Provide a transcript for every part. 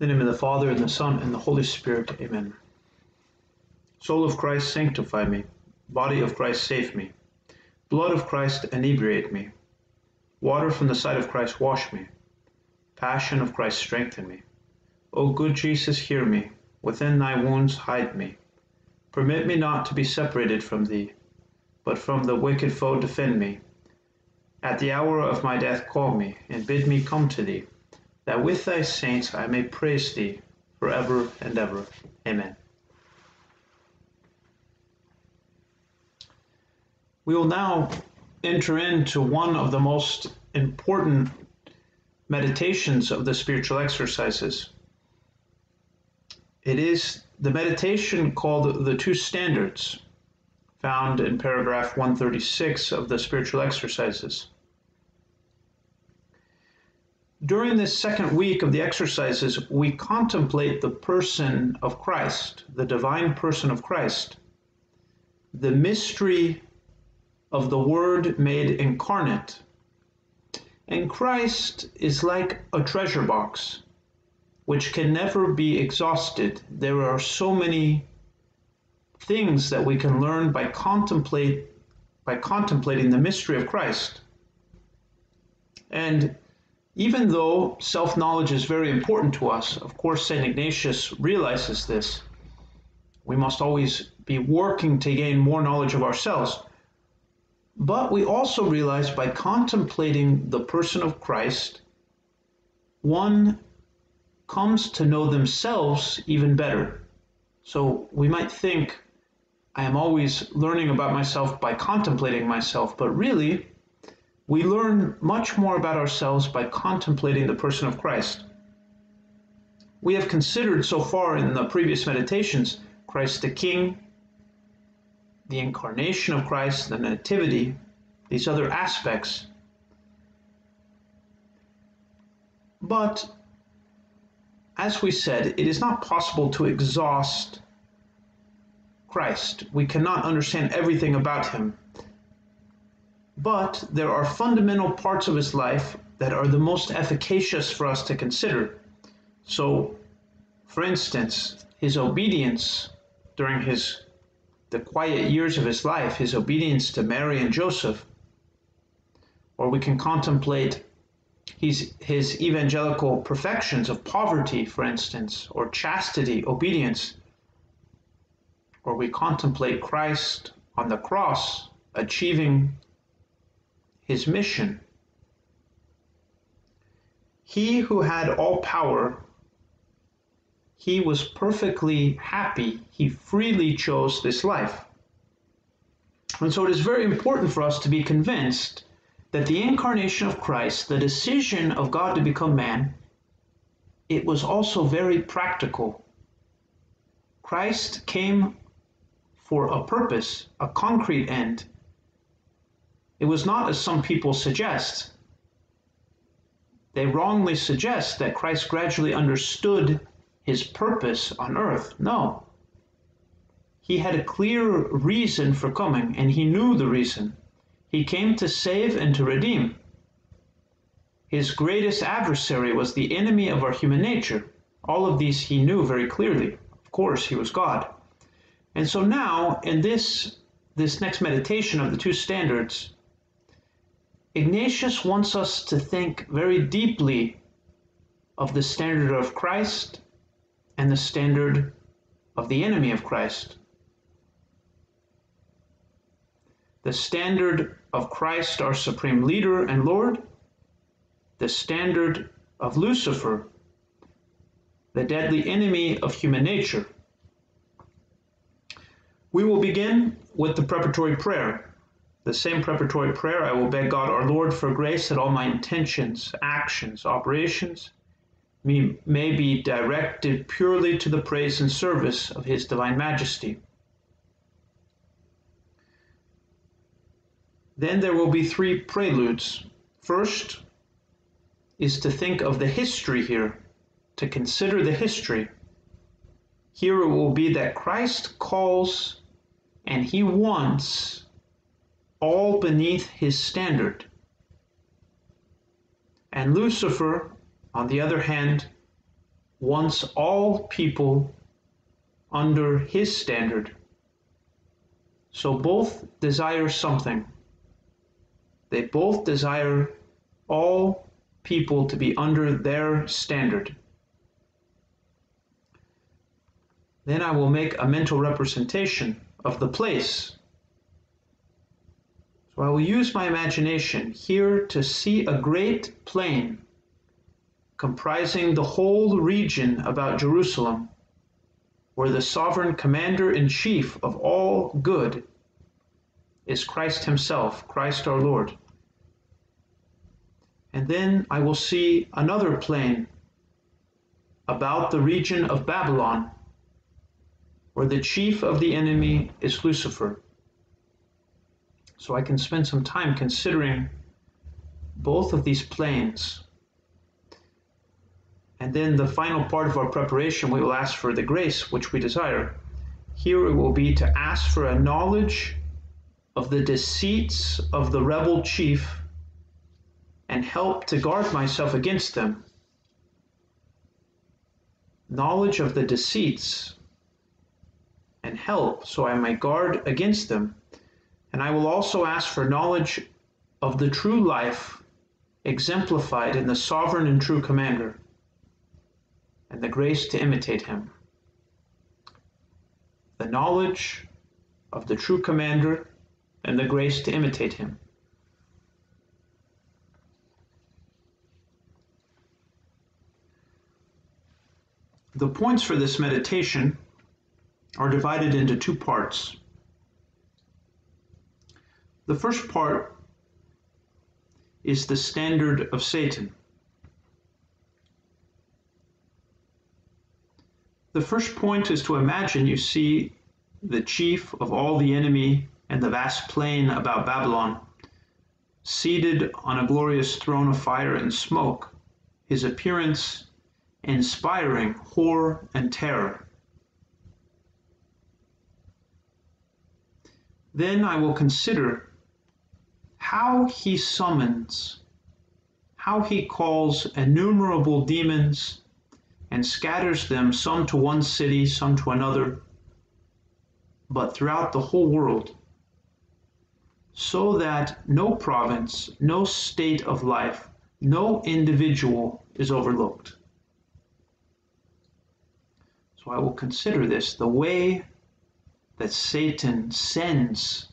In the name of the Father, and the Son, and the Holy Spirit. Amen. Soul of Christ, sanctify me. Body of Christ, save me. Blood of Christ, inebriate me. Water from the side of Christ, wash me. Passion of Christ, strengthen me. O good Jesus, hear me. Within thy wounds, hide me. Permit me not to be separated from thee, but from the wicked foe defend me. At the hour of my death, call me, and bid me come to thee that with thy saints I may praise thee forever and ever. Amen. We will now enter into one of the most important meditations of the spiritual exercises. It is the meditation called the Two Standards, found in paragraph 136 of the spiritual exercises. During this second week of the exercises, we contemplate the person of Christ, the divine person of Christ, the mystery of the Word made incarnate. And Christ is like a treasure box, which can never be exhausted. There are so many things that we can learn by contemplate by contemplating the mystery of Christ. And even though self knowledge is very important to us, of course, St. Ignatius realizes this. We must always be working to gain more knowledge of ourselves. But we also realize by contemplating the person of Christ, one comes to know themselves even better. So we might think, I am always learning about myself by contemplating myself, but really, we learn much more about ourselves by contemplating the person of Christ. We have considered so far in the previous meditations Christ the King, the incarnation of Christ, the nativity, these other aspects. But as we said, it is not possible to exhaust Christ. We cannot understand everything about him. But there are fundamental parts of his life that are the most efficacious for us to consider. So, for instance, his obedience during his the quiet years of his life, his obedience to Mary and Joseph, or we can contemplate his, his evangelical perfections of poverty, for instance, or chastity, obedience, or we contemplate Christ on the cross achieving his mission. He who had all power, he was perfectly happy. He freely chose this life. And so it is very important for us to be convinced that the incarnation of Christ, the decision of God to become man, it was also very practical. Christ came for a purpose, a concrete end, it was not as some people suggest. They wrongly suggest that Christ gradually understood his purpose on earth. No. He had a clear reason for coming, and he knew the reason. He came to save and to redeem. His greatest adversary was the enemy of our human nature. All of these he knew very clearly. Of course, he was God. And so now, in this, this next meditation of the two standards, Ignatius wants us to think very deeply of the standard of Christ and the standard of the enemy of Christ. The standard of Christ, our supreme leader and Lord, the standard of Lucifer, the deadly enemy of human nature. We will begin with the preparatory prayer the same preparatory prayer, I will beg God our Lord for grace that all my intentions, actions, operations may, may be directed purely to the praise and service of His Divine Majesty. Then there will be three preludes. First is to think of the history here, to consider the history. Here it will be that Christ calls and He wants all beneath his standard. And Lucifer, on the other hand, wants all people under his standard. So both desire something. They both desire all people to be under their standard. Then I will make a mental representation of the place. So I will use my imagination here to see a great plain comprising the whole region about Jerusalem, where the sovereign commander in chief of all good is Christ Himself, Christ our Lord. And then I will see another plain about the region of Babylon, where the chief of the enemy is Lucifer. So I can spend some time considering both of these plains. And then the final part of our preparation, we will ask for the grace which we desire. Here it will be to ask for a knowledge of the deceits of the rebel chief and help to guard myself against them. Knowledge of the deceits and help so I may guard against them. And I will also ask for knowledge of the true life exemplified in the sovereign and true commander, and the grace to imitate him. The knowledge of the true commander and the grace to imitate him. The points for this meditation are divided into two parts. The first part is the standard of Satan. The first point is to imagine you see the chief of all the enemy and the vast plain about Babylon, seated on a glorious throne of fire and smoke, his appearance inspiring horror and terror. Then I will consider how he summons, how he calls innumerable demons and scatters them, some to one city, some to another, but throughout the whole world, so that no province, no state of life, no individual is overlooked. So I will consider this the way that Satan sends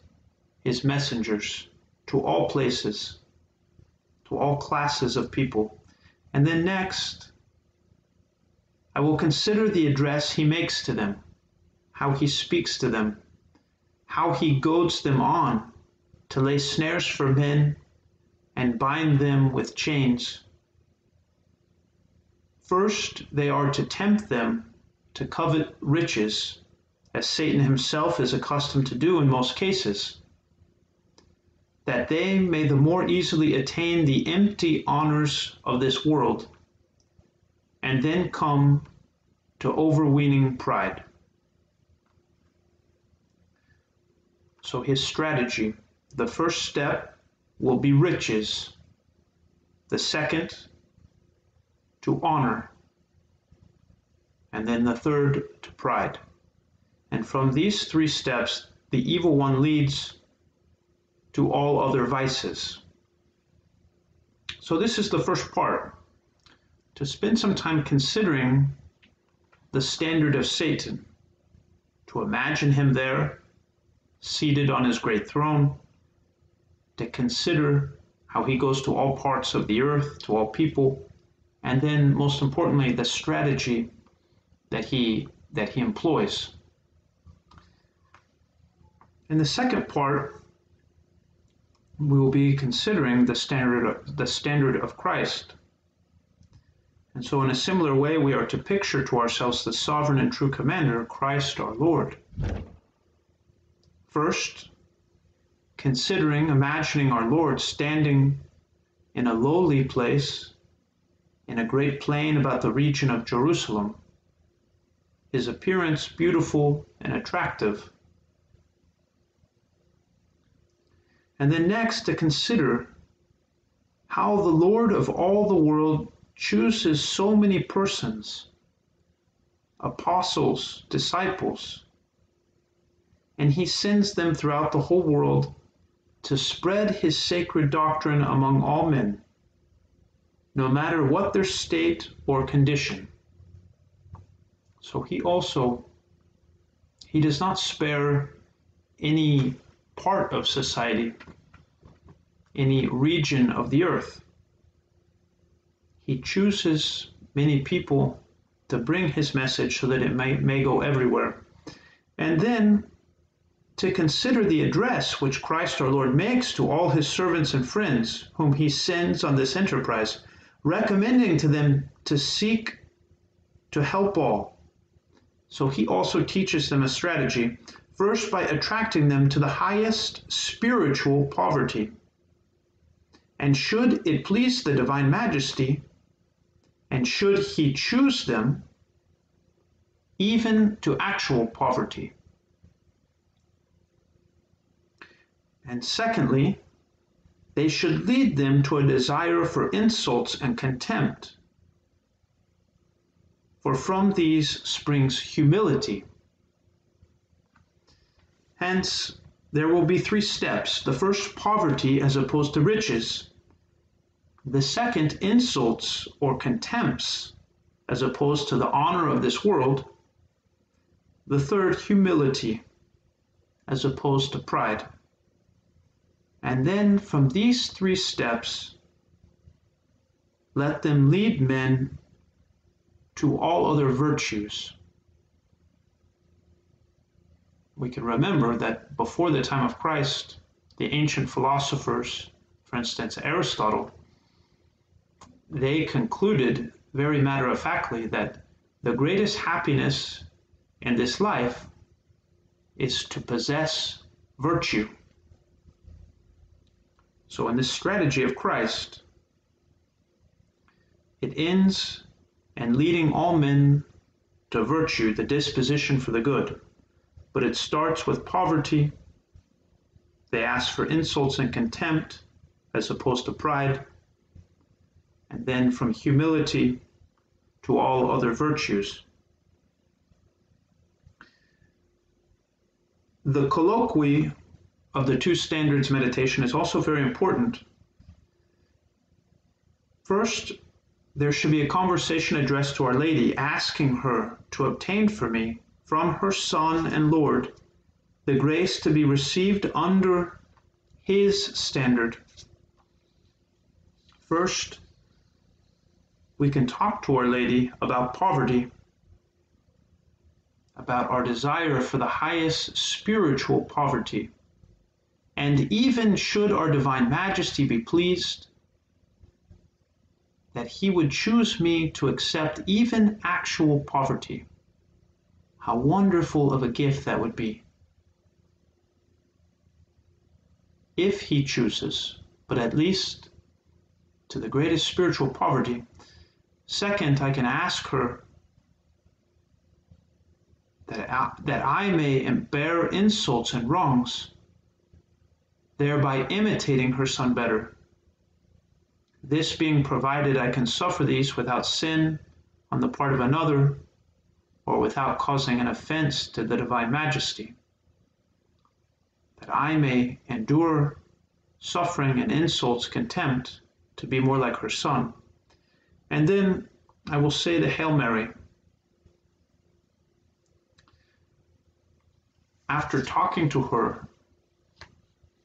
his messengers to all places, to all classes of people. And then next, I will consider the address he makes to them, how he speaks to them, how he goads them on to lay snares for men and bind them with chains. First, they are to tempt them to covet riches, as Satan himself is accustomed to do in most cases, that they may the more easily attain the empty honors of this world, and then come to overweening pride. So his strategy, the first step will be riches, the second, to honor and then the third to pride. And from these three steps, the evil one leads to all other vices. So, this is the first part to spend some time considering the standard of Satan, to imagine him there, seated on his great throne, to consider how he goes to all parts of the earth, to all people, and then, most importantly, the strategy that he that he employs. In the second part, we will be considering the standard of, the standard of Christ. And so, in a similar way, we are to picture to ourselves the sovereign and true commander, Christ our Lord. First, considering, imagining our Lord standing in a lowly place in a great plain about the region of Jerusalem, his appearance beautiful and attractive. And then next to consider how the Lord of all the world chooses so many persons apostles, disciples, and he sends them throughout the whole world to spread his sacred doctrine among all men, no matter what their state or condition. So he also he does not spare any part of society, any region of the earth. He chooses many people to bring his message so that it may, may go everywhere. And then to consider the address which Christ our Lord makes to all his servants and friends whom he sends on this enterprise, recommending to them to seek to help all. So he also teaches them a strategy, first by attracting them to the highest spiritual poverty. And should it please the divine majesty, and should he choose them, even to actual poverty. And secondly, they should lead them to a desire for insults and contempt. For from these springs humility. Hence, there will be three steps. The first, poverty as opposed to riches. The second, insults or contempts as opposed to the honor of this world. The third, humility as opposed to pride. And then from these three steps, let them lead men to all other virtues. We can remember that before the time of Christ, the ancient philosophers, for instance, Aristotle, they concluded very matter of factly that the greatest happiness in this life is to possess virtue. So, in this strategy of Christ, it ends in leading all men to virtue, the disposition for the good. But it starts with poverty. They ask for insults and contempt as opposed to pride. And then from humility to all other virtues. The colloquy of the two standards meditation is also very important. First, there should be a conversation addressed to Our Lady, asking her to obtain for me from her Son and Lord the grace to be received under His standard. First, we can talk to Our Lady about poverty, about our desire for the highest spiritual poverty and even should our divine majesty be pleased, that he would choose me to accept even actual poverty. How wonderful of a gift that would be. If he chooses, but at least to the greatest spiritual poverty. Second, I can ask her that I, that I may bear insults and wrongs thereby imitating her son better. This being provided, I can suffer these without sin on the part of another or without causing an offense to the divine majesty, that I may endure suffering and insults, contempt, to be more like her son. And then I will say the Hail Mary. After talking to her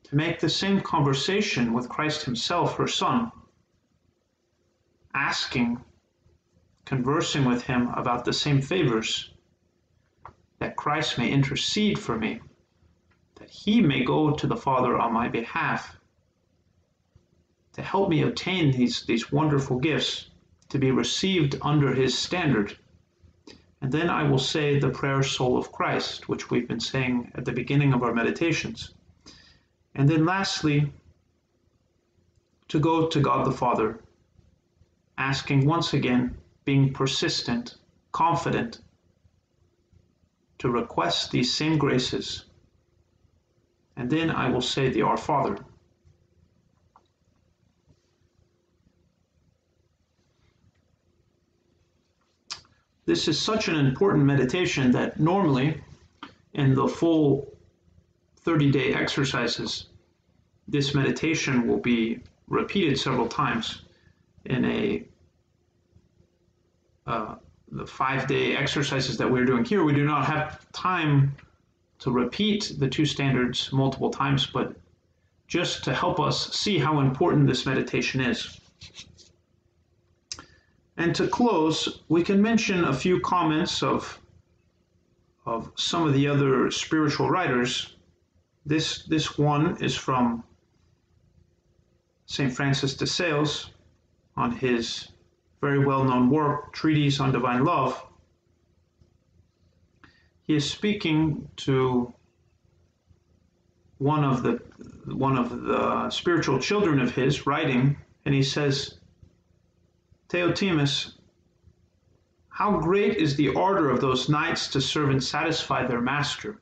to make the same conversation with Christ Himself, her Son, asking, conversing with Him about the same favors, that Christ may intercede for me, that He may go to the Father on my behalf, to help me obtain these, these wonderful gifts, to be received under His standard. And then I will say the prayer soul of Christ, which we've been saying at the beginning of our meditations. And then lastly, to go to God the Father, asking once again, being persistent, confident, to request these same graces. And then I will say the Our Father. This is such an important meditation that normally in the full 30 day exercises, this meditation will be repeated several times in a uh, the five day exercises that we're doing here. We do not have time to repeat the two standards multiple times, but just to help us see how important this meditation is. And to close, we can mention a few comments of, of some of the other spiritual writers. This, this one is from St. Francis de Sales on his very well known work, Treatise on Divine Love. He is speaking to one of the one of the spiritual children of his writing, and he says, Theotimus, how great is the ardor of those knights to serve and satisfy their master.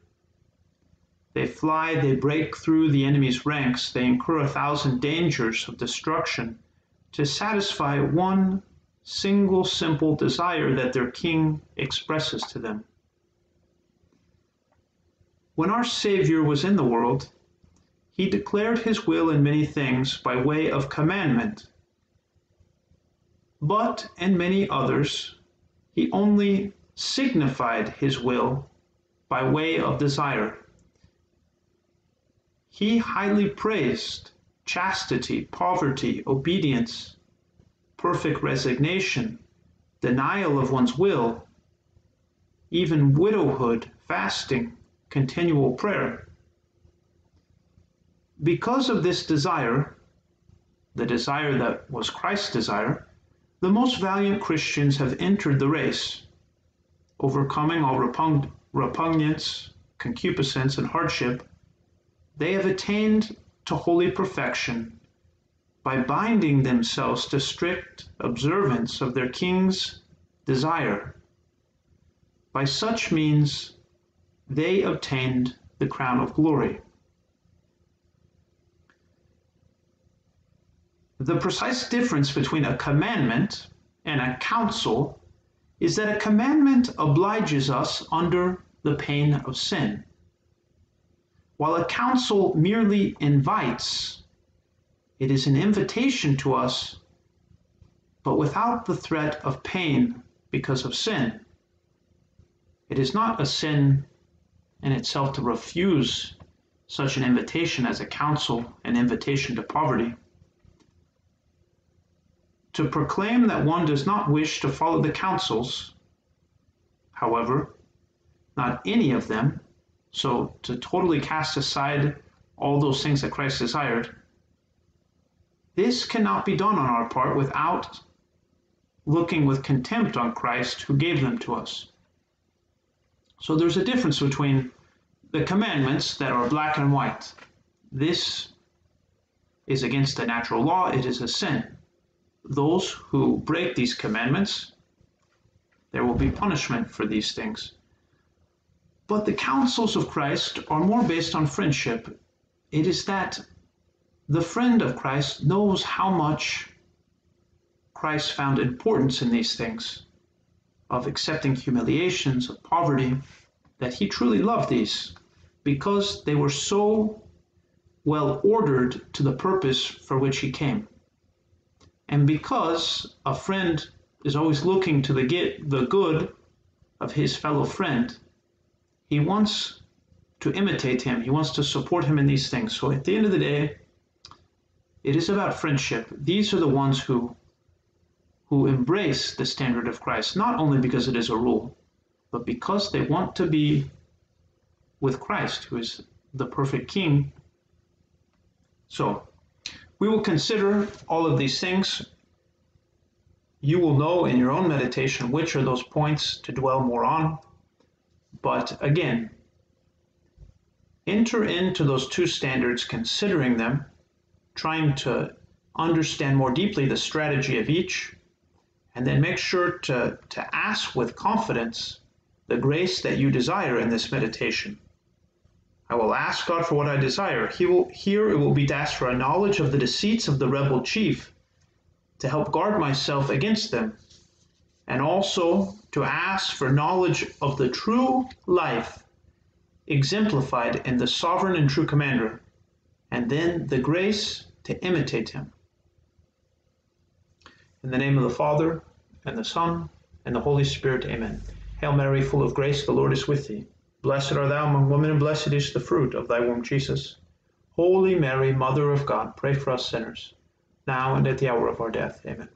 They fly, they break through the enemy's ranks, they incur a thousand dangers of destruction to satisfy one single simple desire that their king expresses to them. When our Savior was in the world, he declared his will in many things by way of commandment. But in many others, he only signified his will by way of desire. He highly praised chastity, poverty, obedience, perfect resignation, denial of one's will, even widowhood, fasting, continual prayer. Because of this desire, the desire that was Christ's desire, the most valiant Christians have entered the race, overcoming all repugn- repugnance, concupiscence, and hardship. They have attained to holy perfection by binding themselves to strict observance of their king's desire. By such means, they obtained the crown of glory. The precise difference between a commandment and a counsel is that a commandment obliges us under the pain of sin, while a counsel merely invites it is an invitation to us, but without the threat of pain because of sin. It is not a sin in itself to refuse such an invitation as a counsel, an invitation to poverty. To proclaim that one does not wish to follow the counsels, however, not any of them, so to totally cast aside all those things that Christ desired, this cannot be done on our part without looking with contempt on Christ who gave them to us. So there's a difference between the commandments that are black and white. This is against the natural law, it is a sin. Those who break these commandments, there will be punishment for these things. But the counsels of Christ are more based on friendship. It is that the friend of Christ knows how much Christ found importance in these things of accepting humiliations, of poverty, that he truly loved these because they were so well ordered to the purpose for which he came. And because a friend is always looking to the get the good of his fellow friend, he wants to imitate him. He wants to support him in these things. So at the end of the day, it is about friendship. These are the ones who who embrace the standard of Christ, not only because it is a rule, but because they want to be with Christ, who is the perfect King. So, we will consider all of these things. You will know in your own meditation which are those points to dwell more on. But again, enter into those two standards, considering them trying to understand more deeply the strategy of each, and then make sure to, to ask with confidence the grace that you desire in this meditation. I will ask God for what I desire. He will, here it will be to ask for a knowledge of the deceits of the rebel chief to help guard myself against them. and also to ask for knowledge of the true life exemplified in the sovereign and true commander, and then the grace to imitate him. In the name of the Father, and the Son, and the Holy Spirit, amen. Hail Mary, full of grace, the Lord is with thee. Blessed art thou among women, and blessed is the fruit of thy womb, Jesus. Holy Mary, Mother of God, pray for us sinners, now and at the hour of our death. Amen.